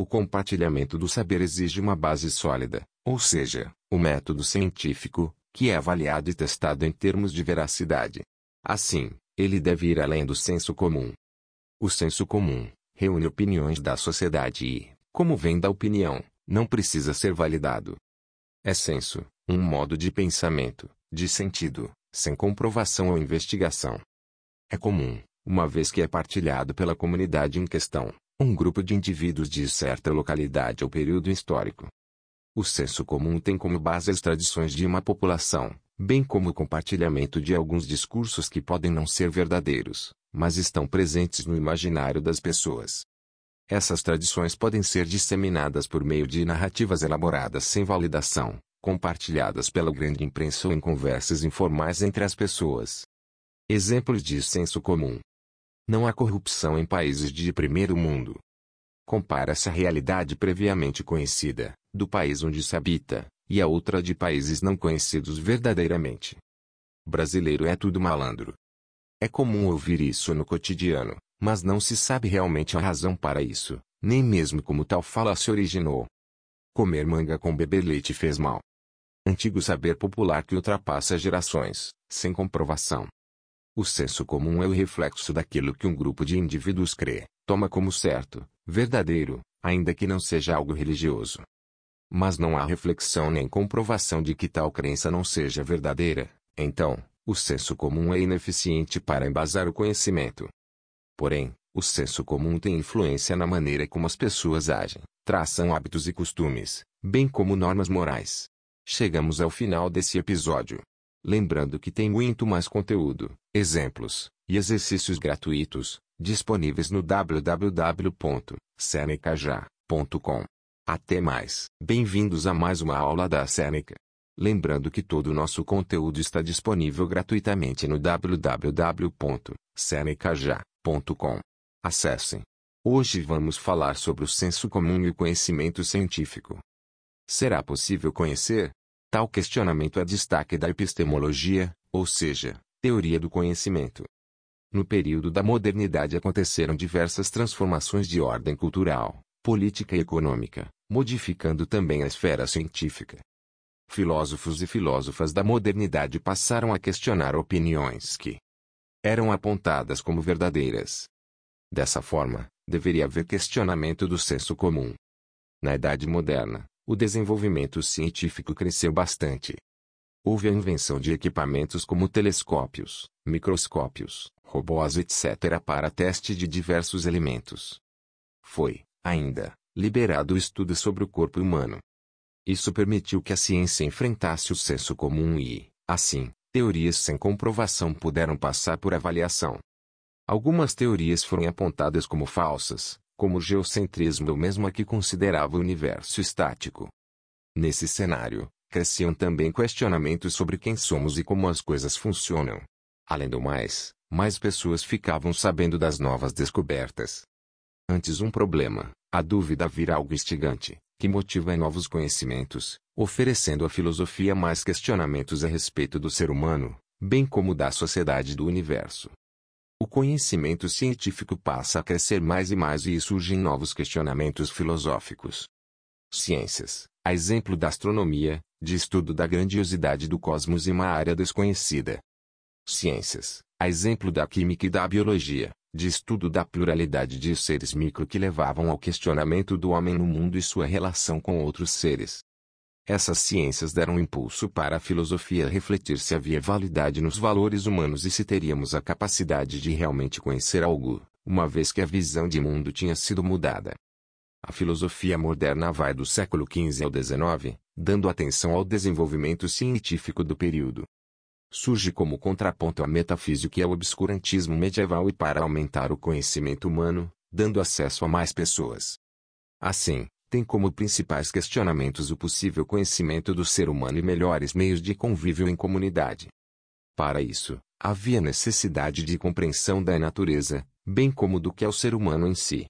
o compartilhamento do saber exige uma base sólida, ou seja, o método científico, que é avaliado e testado em termos de veracidade. Assim, ele deve ir além do senso comum. O senso comum reúne opiniões da sociedade e, como vem da opinião, não precisa ser validado. É senso, um modo de pensamento, de sentido, sem comprovação ou investigação. É comum, uma vez que é partilhado pela comunidade em questão, um grupo de indivíduos de certa localidade ou período histórico. O senso comum tem como base as tradições de uma população, bem como o compartilhamento de alguns discursos que podem não ser verdadeiros, mas estão presentes no imaginário das pessoas. Essas tradições podem ser disseminadas por meio de narrativas elaboradas sem validação, compartilhadas pela grande imprensa ou em conversas informais entre as pessoas. Exemplos de senso comum. Não há corrupção em países de primeiro mundo. Compara-se a realidade previamente conhecida, do país onde se habita, e a outra de países não conhecidos verdadeiramente. Brasileiro é tudo malandro. É comum ouvir isso no cotidiano, mas não se sabe realmente a razão para isso, nem mesmo como tal fala se originou. Comer manga com beber leite fez mal. Antigo saber popular que ultrapassa gerações, sem comprovação. O senso comum é o reflexo daquilo que um grupo de indivíduos crê, toma como certo, verdadeiro, ainda que não seja algo religioso mas não há reflexão nem comprovação de que tal crença não seja verdadeira, então, o senso comum é ineficiente para embasar o conhecimento. Porém, o senso comum tem influência na maneira como as pessoas agem, traçam hábitos e costumes, bem como normas morais. Chegamos ao final desse episódio. Lembrando que tem muito mais conteúdo, exemplos e exercícios gratuitos disponíveis no www.senecaja.com. Até mais. Bem-vindos a mais uma aula da Seneca. Lembrando que todo o nosso conteúdo está disponível gratuitamente no www.senecaja.com. Acessem. Hoje vamos falar sobre o senso comum e o conhecimento científico. Será possível conhecer? Tal questionamento é destaque da epistemologia, ou seja, teoria do conhecimento. No período da modernidade aconteceram diversas transformações de ordem cultural, política e econômica, modificando também a esfera científica. Filósofos e filósofas da modernidade passaram a questionar opiniões que eram apontadas como verdadeiras. Dessa forma, deveria haver questionamento do senso comum. Na Idade Moderna, o desenvolvimento científico cresceu bastante. Houve a invenção de equipamentos como telescópios, microscópios, robôs etc. para teste de diversos elementos. Foi, ainda, liberado o estudo sobre o corpo humano. Isso permitiu que a ciência enfrentasse o senso comum e, assim, teorias sem comprovação puderam passar por avaliação. Algumas teorias foram apontadas como falsas, como o geocentrismo ou mesmo a que considerava o universo estático. Nesse cenário, cresciam também questionamentos sobre quem somos e como as coisas funcionam. Além do mais, mais pessoas ficavam sabendo das novas descobertas. Antes um problema, a dúvida vira algo instigante, que motiva novos conhecimentos, oferecendo à filosofia mais questionamentos a respeito do ser humano, bem como da sociedade do universo. O conhecimento científico passa a crescer mais e mais e surgem novos questionamentos filosóficos. Ciências, a exemplo da astronomia, de estudo da grandiosidade do cosmos e uma área desconhecida. Ciências, a exemplo da química e da biologia, de estudo da pluralidade de seres micro que levavam ao questionamento do homem no mundo e sua relação com outros seres. Essas ciências deram impulso para a filosofia refletir se havia validade nos valores humanos e se teríamos a capacidade de realmente conhecer algo, uma vez que a visão de mundo tinha sido mudada. A filosofia moderna vai do século XV ao XIX, dando atenção ao desenvolvimento científico do período surge como contraponto à metafísica e ao obscurantismo medieval e para aumentar o conhecimento humano, dando acesso a mais pessoas. Assim, tem como principais questionamentos o possível conhecimento do ser humano e melhores meios de convívio em comunidade. Para isso, havia necessidade de compreensão da natureza, bem como do que é o ser humano em si.